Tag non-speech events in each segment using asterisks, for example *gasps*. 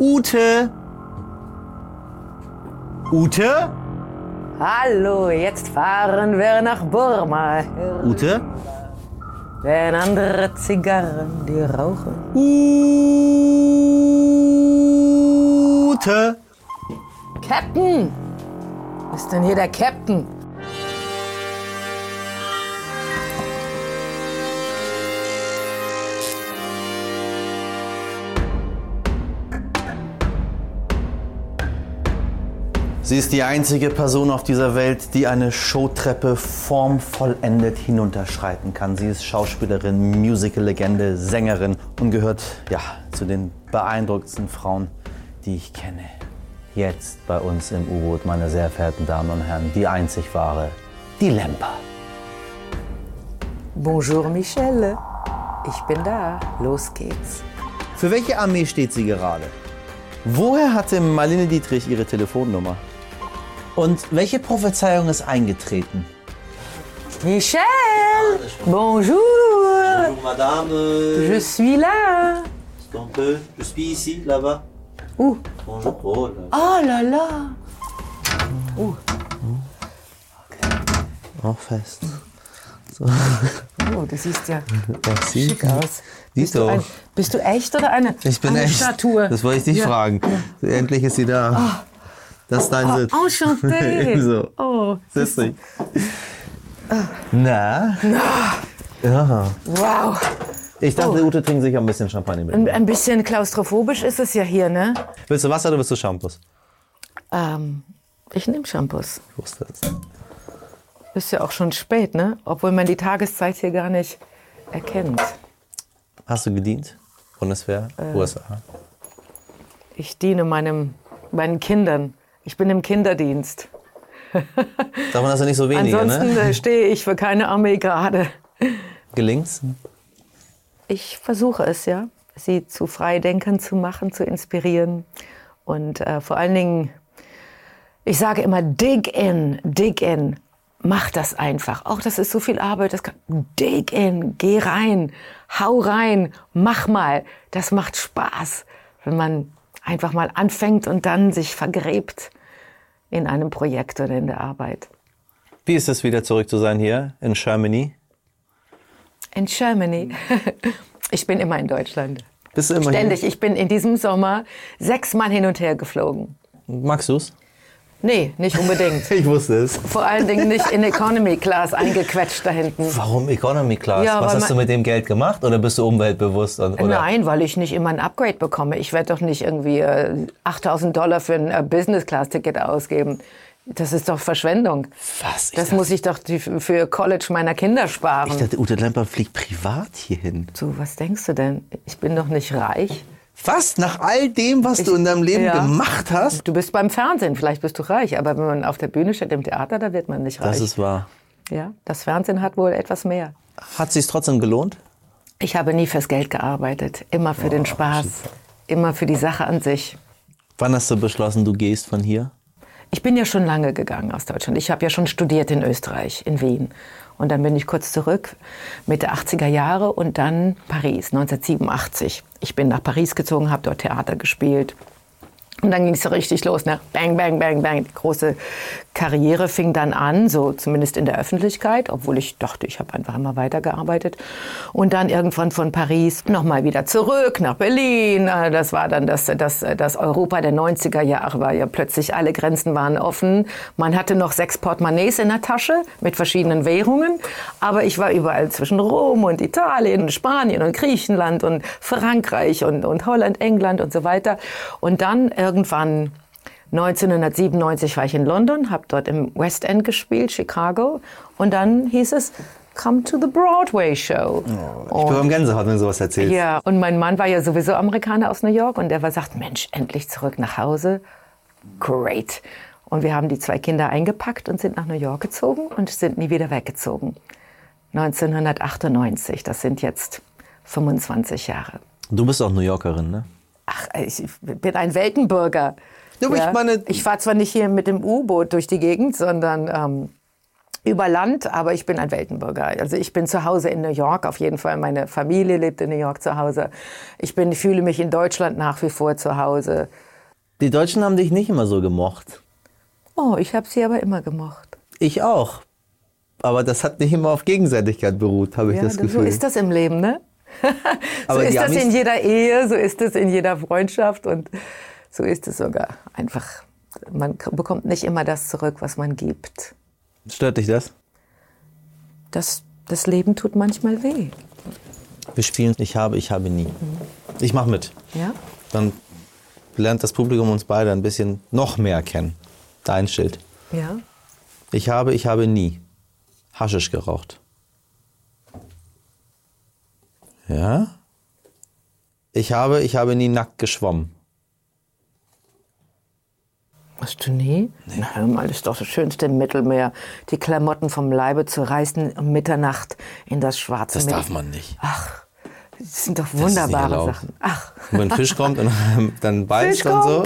Ute? Ute? Hallo, jetzt fahren wir nach Burma. Ute? Wenn andere Zigarren die rauchen. Ute? Captain! Ist denn hier der Captain? Sie ist die einzige Person auf dieser Welt, die eine Showtreppe formvollendet hinunterschreiten kann. Sie ist Schauspielerin, Musical-Legende, Sängerin und gehört ja, zu den beeindruckendsten Frauen, die ich kenne. Jetzt bei uns im U-Boot, meine sehr verehrten Damen und Herren, die einzig wahre, die Lemper. Bonjour Michelle. Ich bin da. Los geht's. Für welche Armee steht sie gerade? Woher hatte Marlene Dietrich ihre Telefonnummer? Und welche Prophezeiung ist eingetreten? Michelle! Bonjour! Bonjour madame, Je suis là. un peu, je suis ici, là-bas. Où Bonjour. Oh là. Oh là là! Auch fest. Oh, du siehst ja *laughs* Merci. schick aus. Siehst Bist du, ein, auch. bist du echt oder eine, Ich bin eine echt. Statue? Das wollte ich dich Ja. fragen. Endlich ist sie da. Das ist dein Oh, Sitz. enchanté. *laughs* so. Oh, Setz dich. Na? Ja. wow. Ich dachte, Ute trinkt sich ein bisschen Champagner mit. Ein, ein bisschen klaustrophobisch ist es ja hier, ne? Willst du Wasser oder willst du Shampoos? Ähm, ich nehme Shampoos. Ich wusste es. Ist ja auch schon spät, ne? Obwohl man die Tageszeit hier gar nicht erkennt. Hast du gedient? Bundeswehr? Äh. USA? Ich diene meinem, meinen Kindern. Ich bin im Kinderdienst. Davon hast du nicht so wenige, Ansonsten ne? äh, stehe ich für keine Armee gerade. Gelingt's? Ich versuche es, ja, sie zu Freidenkern zu machen, zu inspirieren. Und äh, vor allen Dingen, ich sage immer, dig in, dig in. Mach das einfach. Auch das ist so viel Arbeit. Das kann, dig in, geh rein, hau rein, mach mal. Das macht Spaß, wenn man einfach mal anfängt und dann sich vergräbt in einem Projekt oder in der Arbeit. Wie ist es wieder zurück zu sein hier in Germany? In Germany. *laughs* Ich bin immer in Deutschland. Bist du immer Ständig. Ich bin in diesem Sommer sechsmal hin und her geflogen. hier? Magst du's? Nee, nicht unbedingt. *laughs* Ich wusste es. Vor allen Dingen nicht in Economy Class eingequetscht da hinten. Warum Economy Class? Ja, Was hast du mit dem Geld gemacht oder bist du umweltbewusst? Und, oder? Nein, weil ich nicht immer ein Upgrade bekomme. Ich werde doch nicht irgendwie äh, 8000 Dollar für ein äh, Business Class Ticket ausgeben. Das ist doch Verschwendung. Was? Ich Das dachte, muss ich doch die- für College meiner Kinder sparen. ich dachte, Ute Lemper fliegt privat hierhin. so, was denkst du denn? Ich bin doch nicht reich. Was? Nach all dem, was du in deinem Leben Ja. gemacht hast? Du bist beim Fernsehen, vielleicht bist du reich, aber wenn man auf der Bühne steht im Theater, da wird man nicht reich. Das ist wahr. ja, das Fernsehen hat wohl etwas mehr. Hat sich's trotzdem gelohnt? Ich habe nie fürs Geld gearbeitet, immer für den Spaß, immer für die Sache an sich. Wann hast du beschlossen, du gehst von hier? Ich bin ja schon lange gegangen aus Deutschland. Ich habe ja schon studiert in Österreich, in Wien. Und dann bin ich kurz zurück, Mitte 80er Jahre und dann Paris, 1987. Ich bin nach Paris gezogen, habe dort Theater gespielt. Und dann ging es so richtig los, ne? Bang, bang, bang, bang. Die große Karriere fing dann an, so zumindest in der Öffentlichkeit, obwohl ich dachte, ich habe einfach immer weitergearbeitet. Und dann irgendwann von Paris nochmal wieder zurück nach Berlin. Äh, Das war dann das, das, das Europa der 90er Jahre, war ja plötzlich alle Grenzen waren offen. Man hatte noch sechs Portemonnaies in der Tasche mit verschiedenen Währungen. Aber ich war überall zwischen Rom und Italien und Spanien und Griechenland und Frankreich und, und Holland, England und so weiter. Und dann irgendwann 1997 war ich in London, habe dort im West End gespielt, Chicago. Und dann hieß es, come to the Broadway Show. Ich bekomme Gänsehaut, wenn du sowas erzählst. Ja, und mein Mann war ja sowieso Amerikaner aus New York und der war sagt, Mensch, endlich zurück nach Hause. Great. Und wir haben die zwei Kinder eingepackt und sind nach New York gezogen und sind nie wieder weggezogen. 1998, das sind jetzt 25 Jahre. Du bist auch New Yorkerin, ne? Ach, ich bin ein Weltenbürger. Ja, aber ich meine- ich fahre zwar nicht hier mit dem U-Boot durch die Gegend, sondern ähm, über Land, aber ich bin ein Weltenbürger. Also ich bin zu Hause in New York, auf jeden Fall. Meine Familie lebt in New York zu Hause. Ich bin, fühle mich in Deutschland nach wie vor zu Hause. Die Deutschen haben dich nicht immer so gemocht. Oh, ich habe sie aber immer gemocht. Ich auch. Aber das hat nicht immer auf Gegenseitigkeit beruht, habe ich Ja, das so Gefühl. ist das im Leben, ne? *laughs* so ist das in jeder Ehe, so ist es in jeder Freundschaft und so ist es sogar einfach. Man bekommt nicht immer das zurück, was man gibt. Stört dich das? Das, das Leben tut manchmal weh. Wir spielen Ich habe, ich habe nie. Ich mache mit. Ja? Dann lernt das Publikum uns beide ein bisschen noch mehr kennen. Dein Schild. Ja. Ich habe, ich habe nie Haschisch geraucht. Ja? Ich habe, ich habe nie nackt geschwommen. Hast du nie? Na, hör mal, das ist doch das Schönste im Mittelmeer. Die Klamotten vom Leibe zu reißen um Mitternacht in das schwarze Das Meer. darf man nicht. Ach, das sind doch wunderbare. Sachen. Ach, Wenn ein Fisch kommt und *laughs* dann beißt Fisch und so.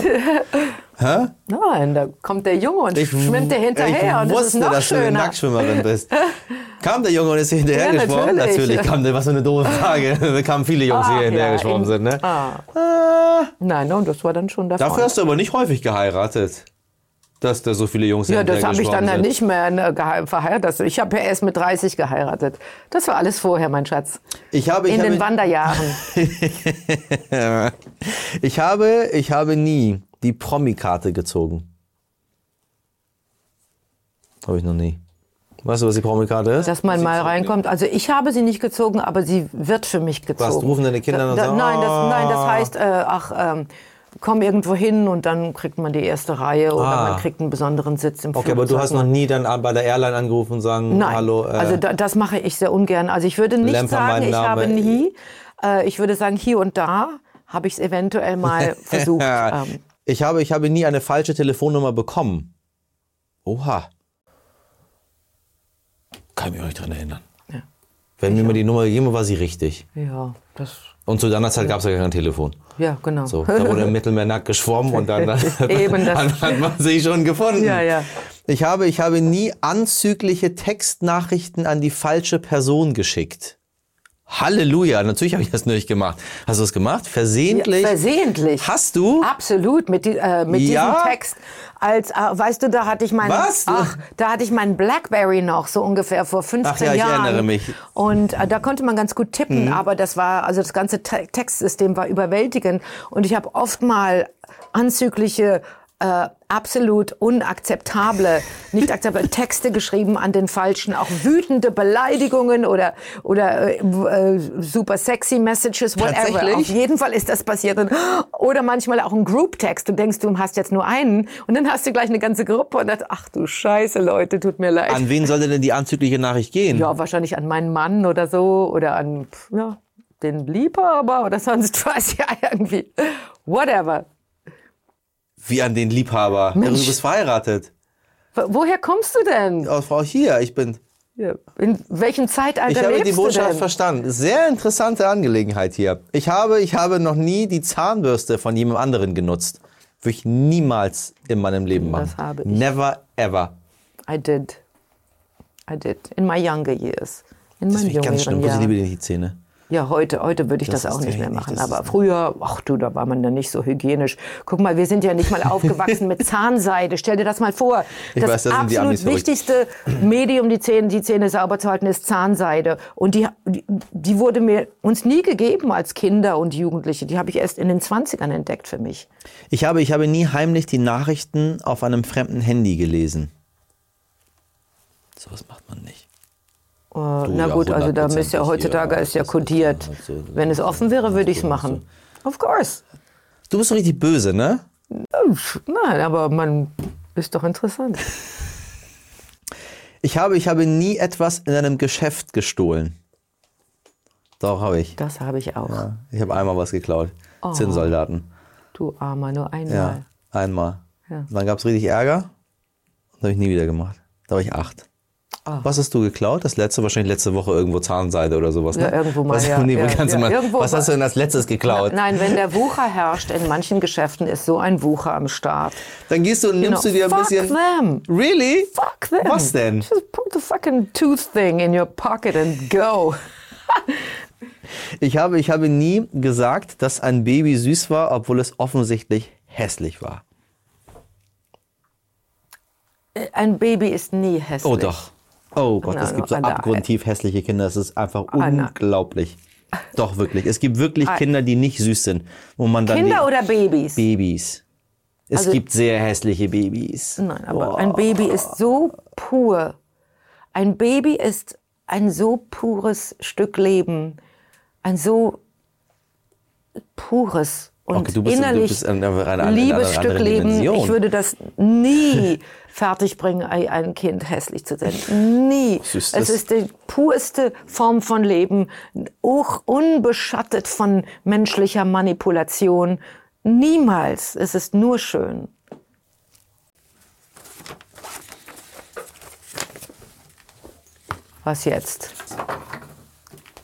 Kommt. Nein, da kommt der Junge und schwimmt dir hinterher ich und wusste, das dass du eine schöner. Nacktschwimmerin bist. *laughs* Kam der Junge und ist hier hinterher Ja, geschwommen? natürlich. kam der, was für eine doofe Frage. *laughs* Da kamen viele Jungs, die Ach, hier hinterher ja, geschwommen in- sind. Ne? Ah. Nein, und das war dann schon der Dafür hast du aber nicht häufig geheiratet. Dass da so viele Jungs Ja, das habe ich dann ja sind. nicht mehr ne, verheiratet. Ich habe ja erst mit 30 geheiratet. Das war alles vorher, mein Schatz. Ich habe, ich In habe, den Wanderjahren. *laughs* ich habe, ich habe nie die Promi-Karte gezogen. Habe ich noch nie. Weißt du, was die Promi-Karte ist? Dass man mal reinkommt. Also ich habe sie nicht gezogen, aber sie wird für mich gezogen. Was, rufen deine Kinder da, und da, sagen, nein, das, nein, das "Ah." heißt, äh, ach, ähm, komm irgendwo hin und dann kriegt man die erste Reihe oder Ah. man kriegt einen besonderen Sitz im Okay, aber du hast noch nie dann bei der Airline angerufen und sagen, Nein, hallo. Äh, also da, das mache ich sehr ungern. Also ich würde nicht Lemper, sagen, ich habe nie. Äh, ich würde sagen, hier und da habe ich es eventuell mal *laughs* versucht. ähm, ich, habe, ich habe nie eine falsche Telefonnummer bekommen. Oha. Kann ich mich auch nicht dran erinnern. Ja. Wenn mir mal die Nummer gegeben wurde, war sie richtig. ja, das, Und zu deiner Zeit gab es ja kein Telefon. ja, genau. So, da wurde im *laughs* Mittelmeer nackt geschwommen und dann, *laughs* *laughs* dann, dann hat man sich schon gefunden. Ja, ja. Ich habe, ich habe nie anzügliche Textnachrichten an die falsche Person geschickt. Halleluja, natürlich habe ich das nicht gemacht. Hast du es gemacht? Versehentlich? Ja, versehentlich. Hast du? Absolut, mit, die, äh, mit Ja? diesem Text. Als, äh, weißt du, da hatte ich meinen, Was? ach, da hatte ich meinen Blackberry noch so ungefähr vor 15 Ach ja, ich Jahren. erinnere mich. Mhm. Und äh, da konnte man ganz gut tippen, aber das war, also das ganze Te Textsystem war überwältigend. Und ich habe oft mal anzügliche äh, absolut unakzeptable, nicht akzeptable *laughs* Texte geschrieben an den falschen, auch wütende Beleidigungen oder oder äh, äh, super sexy Messages, whatever. Auf jeden Fall ist das passiert. Und, *gasps* oder manchmal auch ein Group-Text. Du denkst, du hast jetzt nur einen und dann hast du gleich eine ganze Gruppe und dann, ach du Scheiße, Leute, tut mir leid. An wen sollte denn die anzügliche Nachricht gehen? ja, wahrscheinlich an meinen Mann oder so oder an ja, den Liebhaber oder sonst *laughs* was. Ja, irgendwie. Whatever. Wie an den Liebhaber. Ja, Mensch. du bist verheiratet. Wo- Woher kommst du denn? Oh, Frau, hier, ich bin. In welchem Zeitalter Ich habe die Botschaft verstanden. Sehr interessante Angelegenheit hier. Ich habe, ich habe noch nie die Zahnbürste von jemand anderen genutzt. Würde ich niemals in meinem Leben machen. Das habe ich. Never ever. I did. I did. In my younger years. In meinen finde ich ganz schlimm. jüngeren Jahren. dir die Zähne. Ja, heute, heute würde ich das, Das auch nicht mehr nicht- machen. das Aber früher, ach du, da war man dann nicht so hygienisch. Guck mal, wir sind ja nicht mal *laughs* aufgewachsen mit Zahnseide. Stell dir das mal vor. Ich das weiß, da sind die absolut wichtigste Medium, die Zähne, die Zähne sauber zu halten, ist Zahnseide. Und die, die, die wurde mir uns nie gegeben als Kinder und Jugendliche. Die habe ich erst in den 20ern entdeckt für mich. Ich habe, ich habe nie heimlich die Nachrichten auf einem fremden Handy gelesen. So was macht man nicht. Äh, na ja, gut, also da ist ja 100% heutzutage ist ja das kodiert. Wenn es offen wäre, würde ich es machen. Of course. Du bist richtig böse, ne? Nein, aber man ist doch interessant. Ich habe, ich habe nie etwas in einem Geschäft gestohlen. Doch, habe ich. Das habe ich auch. Ja, ich habe einmal was geklaut. Oh. Zinnsoldaten. Du Armer, nur einmal. Ja, einmal. Ja. Dann gab es richtig Ärger. Und habe ich nie wieder gemacht. Da war ich acht. Was hast du geklaut? Das letzte, wahrscheinlich letzte Woche irgendwo Zahnseide oder sowas. Ne? Ja, irgendwo mal, Was, ja. nee, Ja, ja, mal, irgendwo was hast du denn als letztes geklaut? Nein, wenn der Wucher herrscht, in manchen Geschäften ist so ein Wucher am Start. Dann gehst du und nimmst know, du dir ein fuck bisschen. them. Really? Fuck them. Was denn? Just put the fucking tooth thing in your pocket and go. *laughs* Ich habe, ich habe nie gesagt, dass ein Baby süß war, obwohl es offensichtlich hässlich war. Ein Baby ist nie hässlich. Oh doch. Oh Gott, es gibt so abgrundtief hässliche Kinder. Es ist einfach Ah, unglaublich. *laughs* Doch, wirklich. Es gibt wirklich Kinder, die nicht süß sind. Wo man dann Kinder oder Babys? Babys. Es Also- gibt sehr hässliche Babys. Nein, aber ein Baby ist so pur. Ein Baby ist ein so pures Stück Leben. Ein so pures und Okay, du bist- du innerlich bist in einer- einer- in liebes Stück Leben. Dimension. Ich würde das nie *laughs* fertigbringen, ein ein Kind hässlich zu sehen. Nie. ist? Es ist die purste Form von Leben, auch unbeschattet von menschlicher Manipulation. Niemals. Es ist nur schön. Was jetzt?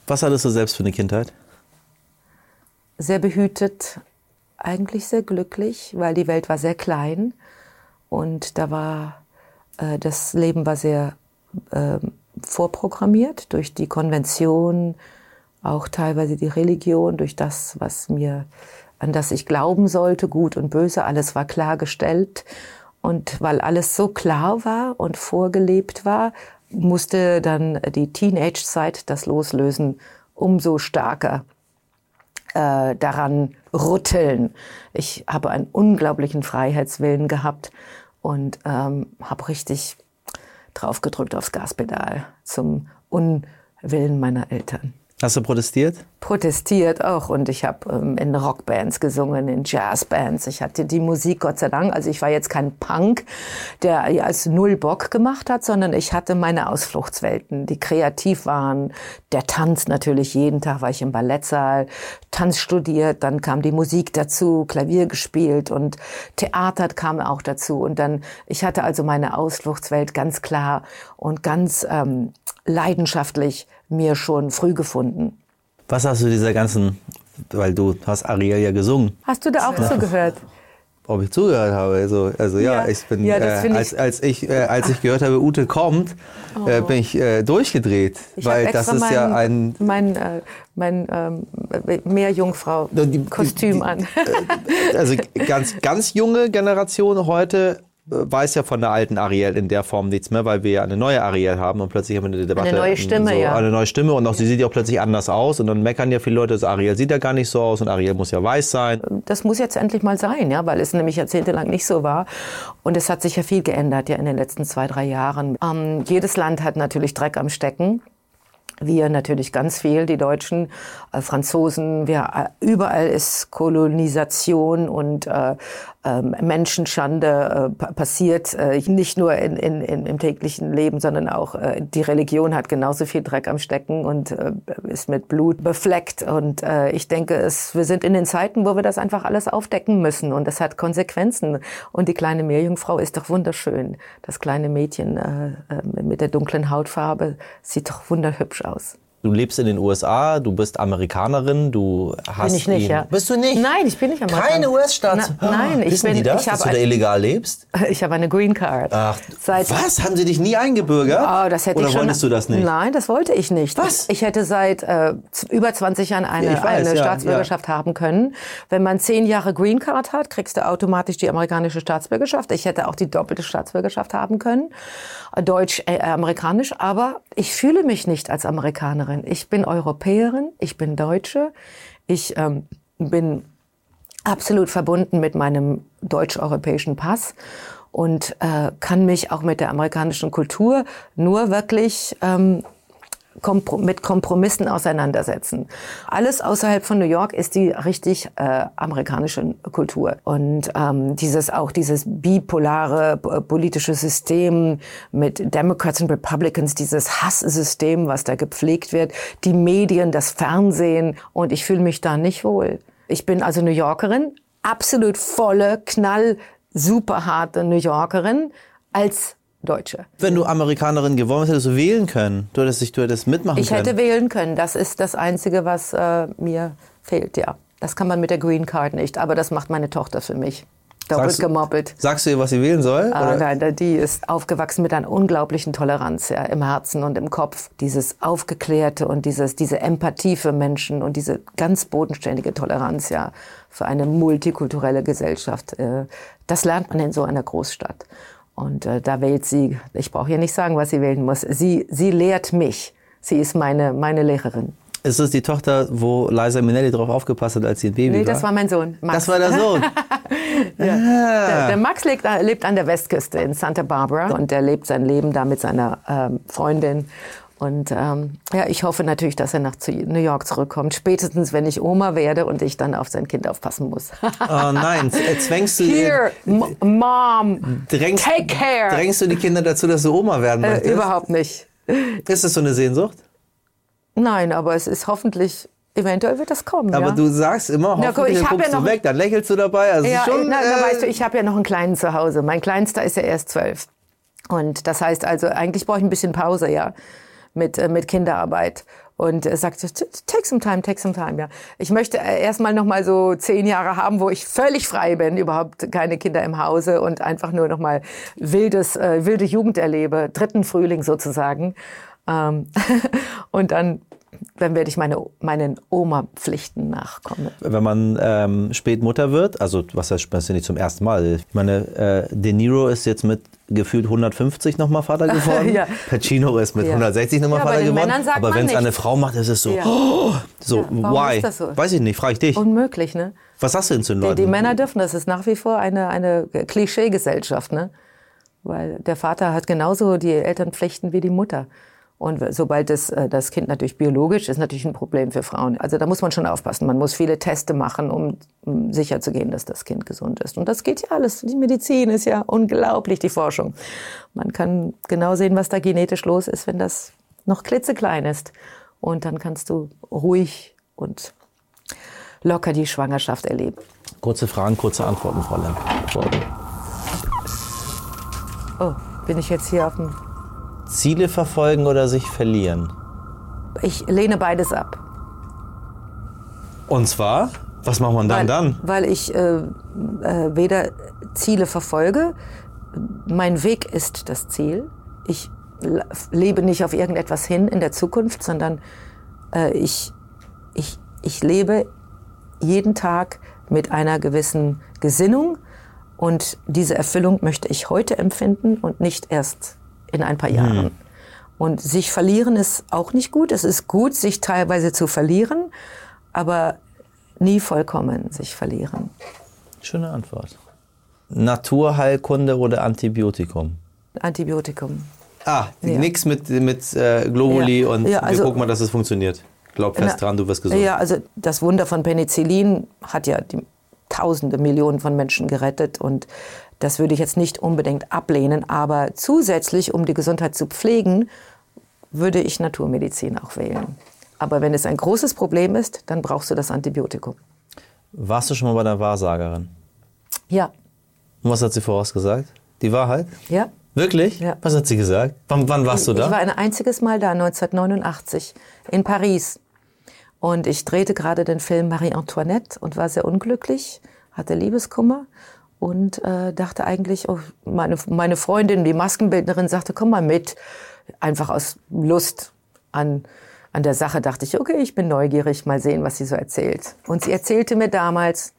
Was hattest du selbst für eine Kindheit? Sehr behütet, eigentlich sehr glücklich, weil die Welt war sehr klein und da war äh, das Leben war sehr ähm, vorprogrammiert durch die Konvention, auch teilweise die Religion, durch das, was mir an das ich glauben sollte, gut und böse, alles war klargestellt. Und weil alles so klar war und vorgelebt war, musste dann die Teenage-Zeit das Loslösen umso stärker äh, daran rütteln. Ich habe einen unglaublichen Freiheitswillen gehabt und ähm, habe richtig draufgedrückt aufs Gaspedal zum Unwillen meiner Eltern. Hast du protestiert? Protestiert auch und ich habe ähm, in Rockbands gesungen, in Jazzbands. Ich hatte die Musik, Gott sei Dank, also ich war jetzt kein Punk, der als null Bock gemacht hat, sondern ich hatte meine Ausfluchtswelten, die kreativ waren. Der Tanz natürlich, jeden Tag war ich im Ballettsaal, Tanz studiert, dann kam die Musik dazu, Klavier gespielt und Theater kam auch dazu. Und dann, ich hatte also meine Ausfluchtswelt ganz klar und ganz ähm, leidenschaftlich mir schon früh gefunden. Was hast du dieser ganzen, weil du hast Ariel ja gesungen, Hast du da auch zugehört? ob ich zugehört habe. Also, also ja, Ja. ich bin, Ja, äh, find als, ich- als ich, äh, als ich gehört habe, Ute kommt, äh, bin ich äh, durchgedreht, Ich weil das ist ja ein mein, äh, mein ähm, Meerjungfrau-Kostüm an. also ganz, ganz junge Generation heute äh, weiß ja von der alten Ariel in der Form nichts mehr, weil wir ja eine neue Ariel haben und plötzlich haben wir eine Debatte. neue Stimme, so, ja. Eine neue Stimme und auch sie sieht ja auch plötzlich anders aus und dann meckern ja viele Leute, so, Ariel sieht ja gar nicht so aus und Ariel muss ja weiß sein. Das muss jetzt endlich mal sein, ja, weil es nämlich jahrzehntelang nicht so war. Und es hat sich ja viel geändert ja in den letzten zwei, drei Jahren. Ähm, jedes Land hat natürlich Dreck am Stecken. Wir natürlich ganz viel, die Deutschen, äh, Franzosen. Wir, äh, überall ist Kolonisation und äh, ähm, Menschenschande äh, pa- passiert. Äh, nicht nur in, in, im täglichen Leben, sondern auch äh, die Religion hat genauso viel Dreck am Stecken und ist mit Blut befleckt. Und ich denke, es, wir sind in den Zeiten, wo wir das einfach alles aufdecken müssen. Und das hat Konsequenzen. Und die kleine Meerjungfrau ist doch wunderschön. Das kleine Mädchen mit der dunklen Hautfarbe sieht doch wunderhübsch aus. Du lebst in den USA, du bist Amerikanerin, du hast Bin ich nicht, ihn, ja. Bist du nicht? Nein, ich bin nicht Amerikaner. Keine US-Staats. Nein, ich Wissen bin- die das, ich dass du da illegal lebst? *laughs* Ich habe eine Green Card. Ach, Seit was? Haben sie dich nie eingebürgert? Oh, das hätte Oder ich schon. wolltest du das nicht? Nein, das wollte ich nicht. Was? Ich hätte seit äh, über 20 Jahren eine, Ja, weiß, eine ja, Staatsbürgerschaft haben können. Wenn man zehn Jahre Green Card hat, kriegst du automatisch die amerikanische Staatsbürgerschaft. Ich hätte auch die doppelte Staatsbürgerschaft haben können, äh, deutsch, äh. Aber ich fühle mich nicht als Amerikanerin. Ich bin Europäerin, ich bin Deutsche, ich ähm, bin absolut verbunden mit meinem deutsch-europäischen Pass und äh, kann mich auch mit der amerikanischen Kultur nur wirklich ähm, kompro mit Kompromissen auseinandersetzen. Alles außerhalb von New York ist die richtig äh, amerikanische Kultur und ähm, dieses auch dieses bipolare politische System mit Democrats und Republicans, dieses Hasssystem, was da gepflegt wird, die Medien, das Fernsehen und ich fühle mich da nicht wohl. Ich bin also New Yorkerin, absolut volle, knall, super harte New Yorkerin als Deutsche. Wenn du Amerikanerin geworden wärst, hättest du wählen können. Du hättest, dich, du hättest mitmachen Ich können. hätte wählen können. Das ist das Einzige, was äh, mir fehlt, ja. Das kann man mit der Green Card nicht, aber das macht meine Tochter für mich. Doppelt Sagst gemoppelt. Sagst du ihr, was sie wählen soll? Ah, nein, die ist aufgewachsen mit einer unglaublichen Toleranz ja, im Herzen und im Kopf. Dieses Aufgeklärte und dieses, diese Empathie für Menschen und diese ganz bodenständige Toleranz ja für eine multikulturelle Gesellschaft. Äh, das lernt man in so einer Großstadt. Und äh, da wählt sie, ich brauche hier nicht sagen, was sie wählen muss. Sie, sie lehrt mich. Sie ist meine, meine Lehrerin. Ist es die Tochter, wo Liza Minnelli drauf aufgepasst hat, als sie ein Baby Nee, war? das war mein Sohn. Max. Das war der Sohn. *laughs* Der, der Max lebt, lebt an der Westküste in Santa Barbara und der lebt sein Leben da mit seiner ähm, Freundin. Und ähm, ja, ich hoffe natürlich, dass er nach New York zurückkommt. Spätestens, wenn ich Oma werde und ich dann auf sein Kind aufpassen muss. Oh nein, z- *laughs* zwängst du, Here, M- Mom, drängst, take care. drängst du die Kinder dazu, dass du Oma werden Äh, möchtest? überhaupt nicht. Ist das so eine Sehnsucht? Nein, aber es ist hoffentlich, eventuell wird das kommen. Aber ja. du sagst immer, Na hoffentlich, dann hab guckst ja du weg, dann lächelst du dabei. Also Ja, schon, na, na, äh, weißt du, ich habe ja noch einen kleinen zu Hause. Mein Kleinster ist ja erst zwölf. Und das heißt also, eigentlich brauche ich ein bisschen Pause, ja, mit, äh, mit Kinderarbeit. Und er sagt, take some time, take some time, ja. Ich möchte äh, erstmal noch mal so zehn Jahre haben, wo ich völlig frei bin, überhaupt keine Kinder im Hause und einfach nur noch mal wildes, äh, wilde Jugend erlebe, dritten Frühling sozusagen. Ähm, *laughs* und dann, dann werde ich meine, meinen Oma-Pflichten nachkommen. wenn man ähm, spät Mutter wird, also was heißt, das ist ja nicht zum ersten Mal. Ich meine, äh, De Niro ist jetzt mit gefühlt 150 nochmal Vater *laughs* geworden. Ja. Pacino ist mit Ja. 160 nochmal Ja, Vater den geworden. Aber wenn es eine Frau macht, ist es so, oh, so, why? ist das so? Weiß ich nicht, frage ich dich. Unmöglich, ne? Was sagst du denn zu den Die, Leuten? die Männer dürfen das. ist nach wie vor eine, eine Klischeegesellschaft, ne? Weil der Vater hat genauso die Elternpflichten wie die Mutter. Und sobald das, äh, das Kind natürlich biologisch ist, natürlich ein Problem für Frauen. Also da muss man schon aufpassen. Man muss viele Teste machen, um, um sicher zu gehen, dass das Kind gesund ist. Und das geht ja alles. Die Medizin ist ja unglaublich, die Forschung. Man kann genau sehen, was da genetisch los ist, wenn das noch klitzeklein ist. Und dann kannst du ruhig und locker die Schwangerschaft erleben. Kurze Fragen, kurze Antworten, Frau Lemp. Oh, bin ich jetzt hier auf dem. Ziele verfolgen oder sich verlieren? Ich lehne beides ab. Und zwar, was macht man dann weil, dann? Weil ich äh, äh, weder Ziele verfolge, mein Weg ist das Ziel. Ich lebe nicht auf irgendetwas hin in der Zukunft, sondern äh, ich, ich, ich lebe jeden Tag mit einer gewissen Gesinnung und diese Erfüllung möchte ich heute empfinden und nicht erst in ein paar Jahren. Und sich verlieren ist auch nicht gut. Es ist gut, sich teilweise zu verlieren, aber nie vollkommen sich verlieren. Schöne Antwort. Naturheilkunde oder Antibiotikum? Antibiotikum. Ah, Ja. nix mit, mit äh, Globuli Ja. und Ja, also- wir gucken mal, dass es funktioniert. Glaub fest Na, dran, du wirst gesund. Ja, also das Wunder von Penicillin hat ja die Tausende, Millionen von Menschen gerettet und das würde ich jetzt nicht unbedingt ablehnen, aber zusätzlich, um die Gesundheit zu pflegen, würde ich Naturmedizin auch wählen. Aber wenn es ein großes Problem ist, dann brauchst du das Antibiotikum. Warst du schon mal bei der Wahrsagerin? Ja, Und was hat sie vorausgesagt? Die Wahrheit? ja. Wirklich? Ja. Was hat sie gesagt? Wann, wann warst du da? Ich war ein einziges Mal da, 1989, in Paris. Und ich drehte gerade den Film Marie Antoinette und war sehr unglücklich, hatte Liebeskummer und äh, dachte eigentlich, oh, meine, meine Freundin, die Maskenbildnerin, sagte, komm mal mit. Einfach aus Lust an, an der Sache dachte ich, okay, ich bin neugierig, mal sehen, was sie so erzählt. Und sie erzählte mir damals,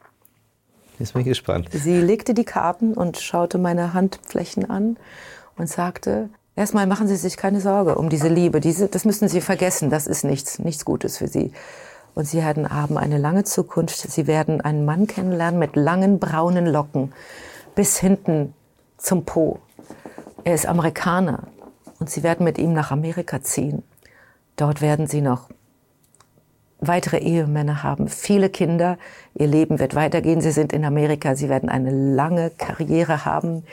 Jetzt bin ich gespannt. Sie legte die Karten und schaute meine Handflächen an und sagte, erstmal machen Sie sich keine Sorge um diese Liebe. Diese, das müssen Sie vergessen. Das ist nichts, nichts Gutes für Sie. Und Sie werden, haben eine lange Zukunft. Sie werden einen Mann kennenlernen mit langen braunen Locken bis hinten zum Po. Er ist Amerikaner und Sie werden mit ihm nach Amerika ziehen. Dort werden Sie noch weitere Ehemänner haben, viele Kinder, ihr Leben wird weitergehen, sie sind in Amerika, sie werden eine lange Karriere haben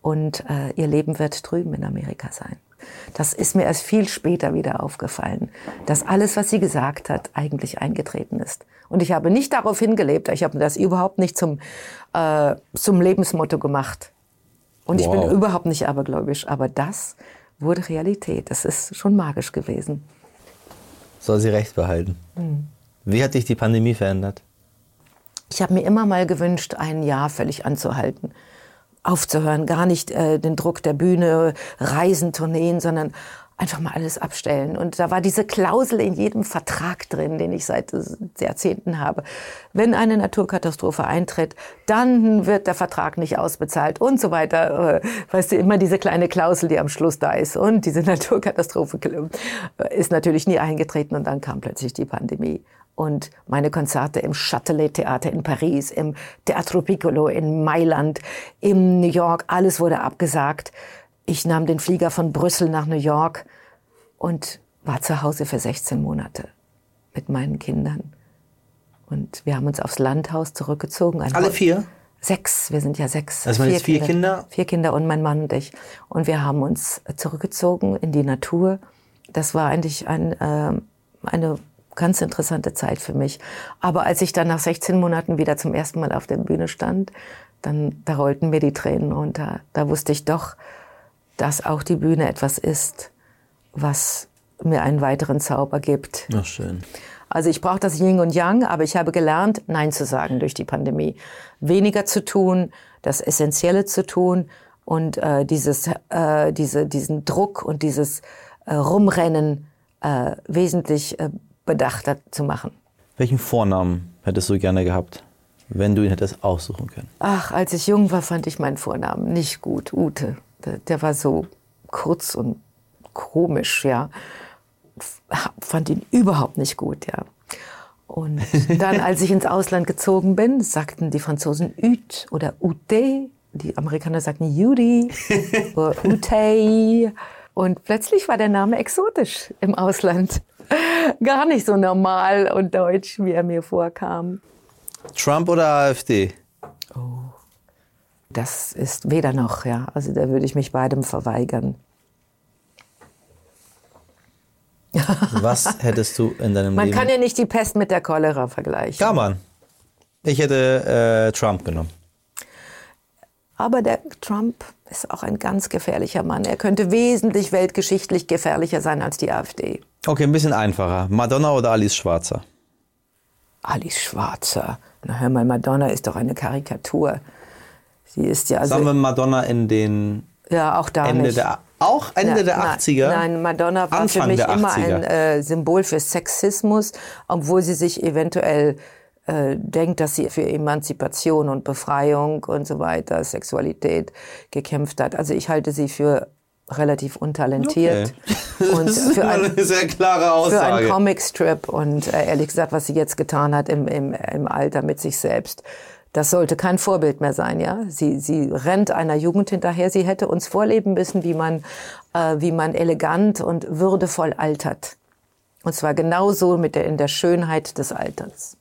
und äh, ihr Leben wird drüben in Amerika sein. Das ist mir erst viel später wieder aufgefallen, dass alles, was sie gesagt hat, eigentlich eingetreten ist. Und ich habe nicht darauf hingelebt, ich habe das überhaupt nicht zum, äh, zum Lebensmotto gemacht. Und ich bin Wow. überhaupt nicht abergläubisch, aber das wurde Realität. Das ist schon magisch gewesen. Soll sie recht behalten. Wie hat dich die Pandemie verändert? Ich habe mir immer mal gewünscht, ein Jahr völlig anzuhalten. Aufzuhören, gar nicht äh, den Druck der Bühne, Reisen, Tourneen, sondern einfach mal alles abstellen. Und da war diese Klausel in jedem Vertrag drin, den ich seit äh, Jahrzehnten habe. Wenn eine Naturkatastrophe eintritt, dann wird der Vertrag nicht ausbezahlt und so weiter. Äh, Weißt du, immer diese kleine Klausel, die am Schluss da ist. Und diese *laughs* Naturkatastrophe äh, ist natürlich nie eingetreten und dann kam plötzlich die Pandemie. Und meine Konzerte im Châtelet-Theater in Paris, im Teatro Piccolo in Mailand, in New York, alles wurde abgesagt. Ich nahm den Flieger von Brüssel nach New York und war zu Hause für 16 Monate mit meinen Kindern. Und wir haben uns aufs Landhaus zurückgezogen. Alle Haus- vier? Sechs, wir sind ja sechs. Also man jetzt vier Kinder? Vier Kinder und mein Mann und ich. Und wir haben uns zurückgezogen in die Natur. Das war eigentlich ein, ähm, eine ganz interessante Zeit für mich. Aber als ich dann nach 16 Monaten wieder zum ersten Mal auf der Bühne stand, dann da rollten mir die Tränen runter. Da wusste ich doch, dass auch die Bühne etwas ist, was mir einen weiteren Zauber gibt. Ach, schön. Also ich brauche das Yin und Yang, aber ich habe gelernt, Nein zu sagen durch die Pandemie. Weniger zu tun, das Essentielle zu tun und äh, dieses, äh, diese, diesen Druck und dieses äh, Rumrennen äh, wesentlich äh, bedachter zu machen. Welchen Vornamen hättest du gerne gehabt, wenn du ihn hättest aussuchen können? Ach, als ich jung war, fand ich meinen Vornamen nicht gut. Ute. Der, der war so kurz und komisch, ja. Fand ihn überhaupt nicht gut, ja. Und *laughs* dann, als ich ins Ausland gezogen bin, sagten die Franzosen Ut oder Ute. Die Amerikaner sagten Judy *laughs* oder Ute. Und plötzlich war der Name exotisch im Ausland. *laughs* Gar nicht so normal und deutsch, wie er mir vorkam. Trump oder AfD? Das ist weder noch, ja. Also da würde ich mich beidem verweigern. *laughs* Was hättest du in deinem Man Leben? kann ja nicht die Pest mit der Cholera vergleichen. Kann man. Ich hätte äh, Trump genommen. Aber der Trump ist auch ein ganz gefährlicher Mann. Er könnte wesentlich weltgeschichtlich gefährlicher sein als die AfD. Okay, ein bisschen einfacher. Madonna oder Alice Schwarzer? Alice Schwarzer. Na hör mal, Madonna ist doch eine Karikatur. Sie ist ja also, Sagen wir Madonna in den ja auch da Ende nicht. der auch Ende Ja, der nein, 80er? Nein, Madonna war Anfang für mich immer 80er. ein äh, Symbol für Sexismus, obwohl sie sich eventuell äh, denkt, dass sie für Emanzipation und Befreiung und so weiter, Sexualität gekämpft hat. Also ich halte sie für relativ untalentiert und das ist für ein, eine sehr klare für Aussage. einen Comicstrip und äh, ehrlich gesagt, was sie jetzt getan hat im, im, im Alter mit sich selbst, das sollte kein Vorbild mehr sein, ja. Sie, sie rennt einer Jugend hinterher. Sie hätte uns vorleben müssen, wie man, äh, wie man elegant und würdevoll altert. Und zwar genauso mit der, in der Schönheit des Alterns.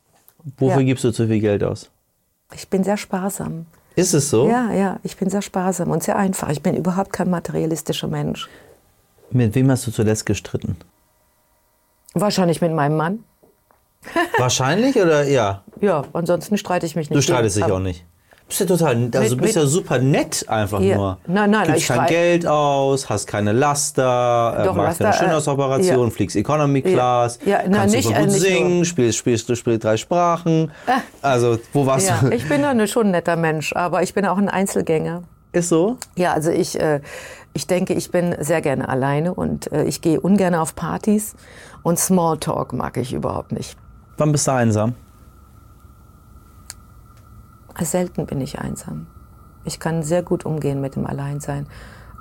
Wofür Ja. gibst du zu viel Geld aus? Ich bin sehr sparsam. Ist es so? Ja, ja, ich bin sehr sparsam und sehr einfach. Ich bin überhaupt kein materialistischer Mensch. Mit wem hast du zuletzt gestritten? Wahrscheinlich mit meinem Mann. Wahrscheinlich oder ja? Ja, ansonsten streite ich mich nicht. Du streitest dich auch nicht. Bist ja total, also du Mit- bist ja super nett einfach Ja. nur. Nein, nein, Gibst ich kein Geld aus, hast keine Laster, äh, Doch, machst Laster, keine äh, Schönheitsoperation, ja. fliegst Economy Class, Ja, na, kannst nicht, super äh, gut nicht singen, nur. spielst, spielst, du spielst drei Sprachen. Also, wo warst Ja, du? ich bin dann schon ein netter Mensch, aber ich bin auch ein Einzelgänger. Ist so? Ja, also ich, äh, ich denke, ich bin sehr gerne alleine und äh, ich gehe ungern auf Partys und Smalltalk mag ich überhaupt nicht. Wann bist du einsam? Selten bin ich einsam. Ich kann sehr gut umgehen mit dem Alleinsein.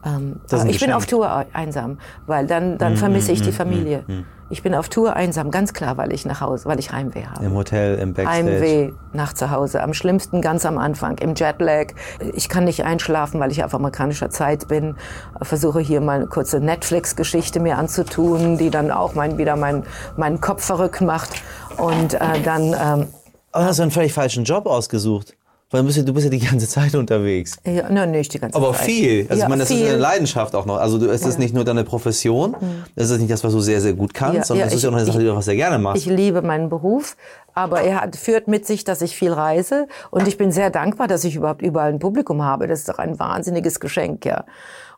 Ähm, ich bin auf Tour einsam, weil dann, dann vermisse ich die Familie. Ich bin auf Tour einsam, ganz klar, weil ich nach Hause, weil ich Heimweh habe. Im Hotel, im Backstage? Heimweh nach zu Hause. Am schlimmsten ganz am Anfang, im Jetlag. Ich kann nicht einschlafen, weil ich auf amerikanischer Zeit bin. Versuche hier mal eine kurze Netflix-Geschichte mir anzutun, die dann auch mein, wieder mein, meinen Kopf verrückt macht. Und äh, dann, ähm, Aber hast du einen völlig falschen Job ausgesucht. Weil du bist, ja, du bist ja die ganze Zeit unterwegs. Ja, nein, nicht die ganze Aber Zeit. viel. Also ja, ich meine, das viel. ist eine Leidenschaft auch noch. Also du, es ist Ja. Mhm. nicht nur deine Profession, das ist nicht das, was du sehr, sehr gut kannst, sondern es ist ja auch eine Sache, die du auch sehr gerne machst. Ich liebe meinen Beruf, aber er hat, führt mit sich, dass ich viel reise. Und ich bin sehr dankbar, dass ich überhaupt überall ein Publikum habe. Das ist doch ein wahnsinniges Geschenk, ja.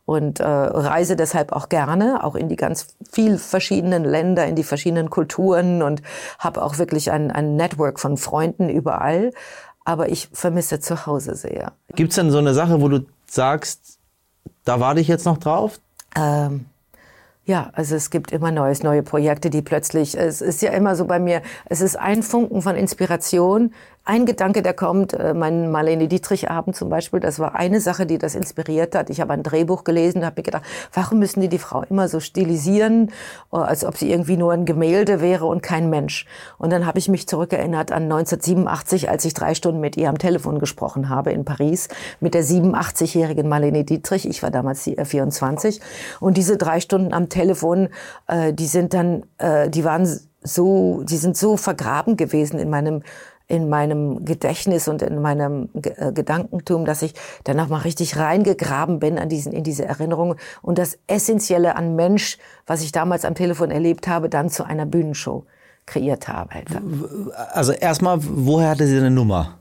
Und äh, reise deshalb auch gerne, auch in die ganz viel verschiedenen Länder, in die verschiedenen Kulturen und habe auch wirklich ein, ein Network von Freunden überall. Aber ich vermisse zu Hause sehr. Gibt es denn so eine Sache, wo du sagst, da warte ich jetzt noch drauf? Ähm, ja, also es gibt immer Neues, neue Projekte, die plötzlich, es ist ja immer so bei mir, es ist ein Funken von Inspiration, ein Gedanke, der kommt, äh, mein Marlene Dietrich Abend zum Beispiel, das war eine Sache, die das inspiriert hat. Ich habe ein Drehbuch gelesen, habe mir gedacht, warum müssen die die Frau immer so stilisieren, äh, als ob sie irgendwie nur ein Gemälde wäre und kein Mensch. Und dann habe ich mich zurückerinnert an 1987, als ich drei Stunden mit ihr am Telefon gesprochen habe in Paris, mit der 87-jährigen Marlene Dietrich. Ich war damals äh, 24. Und diese drei Stunden am Telefon, äh, die sind dann, äh, die waren so, die sind so vergraben gewesen in meinem in meinem Gedächtnis und in meinem Ge äh, Gedankentum, dass ich dann noch mal richtig reingegraben bin an diesen, in diese Erinnerungen und das Essentielle an Mensch, was ich damals am Telefon erlebt habe, dann zu einer Bühnenshow kreiert habe. Also erstmal, woher hatte sie eine Nummer?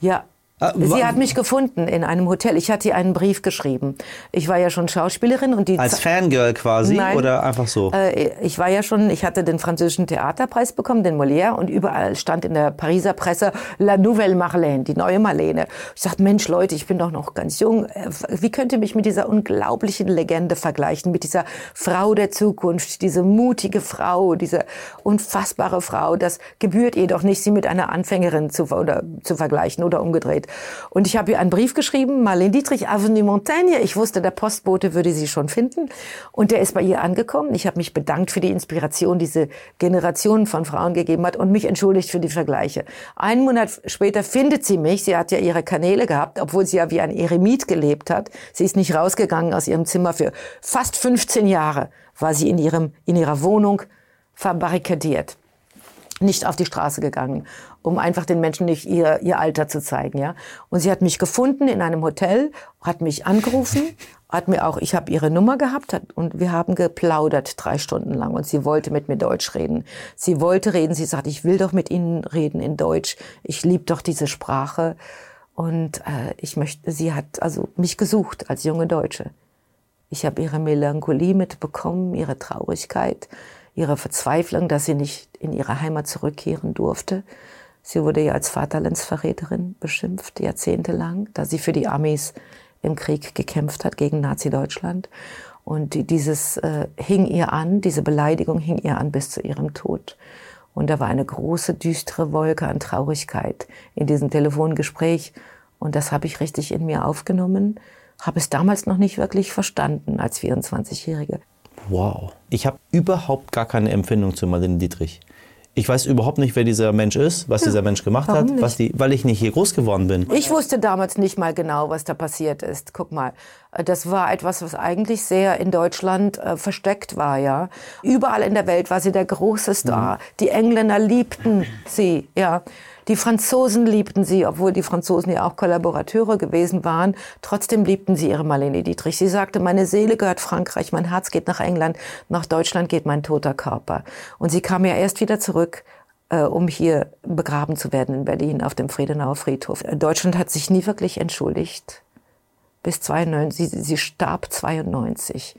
Ja. Wa- Sie hat mich gefunden in einem Hotel. Ich hatte ihr einen Brief geschrieben. Ich war ja schon Schauspielerin und die Als Fangirl quasi Nein. oder einfach so? Äh, ich war ja schon, ich hatte den französischen Theaterpreis bekommen, den Molière, und überall stand in der Pariser Presse La Nouvelle Marlène, die neue Marlene. Ich sagte, Mensch, Leute, ich bin doch noch ganz jung. Äh, Wie könnt ihr mich mit dieser unglaublichen Legende vergleichen, mit dieser Frau der Zukunft, diese mutige Frau, diese unfassbare Frau? Das gebührt ihr doch nicht, sie mit einer Anfängerin zu, oder, zu vergleichen oder umgedreht. Und ich habe ihr einen Brief geschrieben, Marlene Dietrich, Avenue Montaigne. Ich wusste, der Postbote würde sie schon finden. Und der ist bei ihr angekommen. Ich habe mich bedankt für die Inspiration, die diese Generationen von Frauen gegeben hat und mich entschuldigt für die Vergleiche. Einen Monat später findet sie mich. Sie hat ja ihre Kanäle gehabt, obwohl sie ja wie ein Eremit gelebt hat. Sie ist nicht rausgegangen aus ihrem Zimmer für fast 15 Jahre. War sie in ihrem, in ihrer Wohnung verbarrikadiert nicht auf die Straße gegangen, um einfach den Menschen nicht ihr, ihr Alter zu zeigen, ja. Und sie hat mich gefunden in einem Hotel, hat mich angerufen, hat mir auch, ich habe ihre Nummer gehabt hat, und wir haben geplaudert drei Stunden lang und sie wollte mit mir Deutsch reden. Sie wollte reden, sie sagt, ich will doch mit Ihnen reden in Deutsch. Ich liebe doch diese Sprache. Und äh, ich möchte, sie hat also mich gesucht als junge Deutsche. Ich habe ihre Melancholie mitbekommen, ihre Traurigkeit, ihre Verzweiflung, dass sie nicht in ihre Heimat zurückkehren durfte. Sie wurde ja als Vaterlandsverräterin beschimpft, jahrzehntelang, da sie für die Amis im Krieg gekämpft hat gegen Nazi-Deutschland. Und die- dieses äh, hing ihr an, diese Beleidigung hing ihr an bis zu ihrem Tod. Und da war eine große, düstere Wolke an Traurigkeit in diesem Telefongespräch. Und das habe ich richtig in mir aufgenommen, habe es damals noch nicht wirklich verstanden als 24-Jährige. Wow. Ich habe überhaupt gar keine Empfindung zu Marlene Dietrich. Ich weiß überhaupt nicht, wer dieser Mensch ist, was dieser Mensch gemacht warum hat, nicht? was die, weil ich nicht hier groß geworden bin. Ich wusste damals nicht mal genau, was da passiert ist. Guck mal, das war etwas, was eigentlich sehr in Deutschland äh, versteckt war, ja. Überall in der Welt war sie der große Star. Die Engländer liebten sie, ja. Die Franzosen liebten sie, obwohl die Franzosen ja auch Kollaborateure gewesen waren. Trotzdem liebten sie ihre Marlene Dietrich. Sie sagte, meine Seele gehört Frankreich, mein Herz geht nach England, nach Deutschland geht mein toter Körper. Und sie kam ja erst wieder zurück, äh, um hier begraben zu werden in Berlin auf dem Friedenauer Friedhof. Äh, Deutschland hat sich nie wirklich entschuldigt. Bis 92, sie, sie starb 92.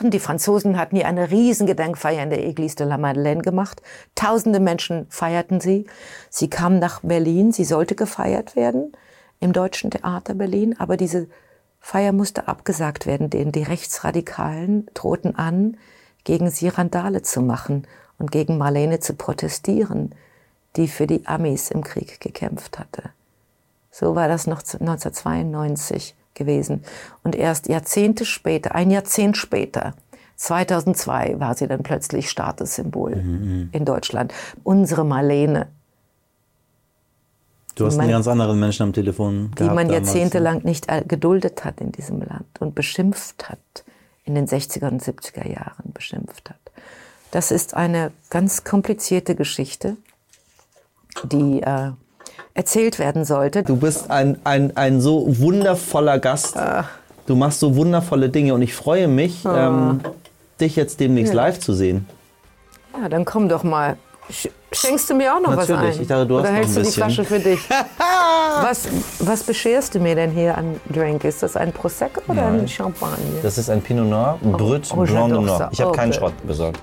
Und die Franzosen hatten hier eine riesen Gedenkfeier in der Église de la Madeleine gemacht. Tausende Menschen feierten sie. Sie kam nach Berlin, sie sollte gefeiert werden im Deutschen Theater Berlin, aber diese Feier musste abgesagt werden, denn die Rechtsradikalen drohten an, gegen sie Randale zu machen und gegen Marlene zu protestieren, die für die Amis im Krieg gekämpft hatte. So war das noch 1992 gewesen. Und erst Jahrzehnte später, ein Jahrzehnt später, 2002, war sie dann plötzlich Statussymbol in Deutschland. Unsere Marlene, Du hast man- einen ganz anderen Menschen am Telefon die gehabt man damals. jahrzehntelang nicht äh, geduldet hat in diesem Land und beschimpft hat, in den 60er und 70er Jahren beschimpft hat. Das ist eine ganz komplizierte Geschichte, die äh, erzählt werden sollte. Du bist ein, ein, ein so wundervoller Gast. Du machst so wundervolle Dinge und ich freue mich, ähm, dich jetzt demnächst live zu sehen. Ja, dann komm doch mal. Sch schenkst du mir auch noch was Natürlich. ein? Ich dachte, du hast Oder noch hältst ein du die bisschen. Flasche für dich? *laughs* was, was bescherst du mir denn hier an Drink? Ist das ein Prosecco oder ein Champagner? Das ist ein Pinot Noir, Brut oh, Blanc de Noir. Ich habe keinen Okay. Schrott besorgt.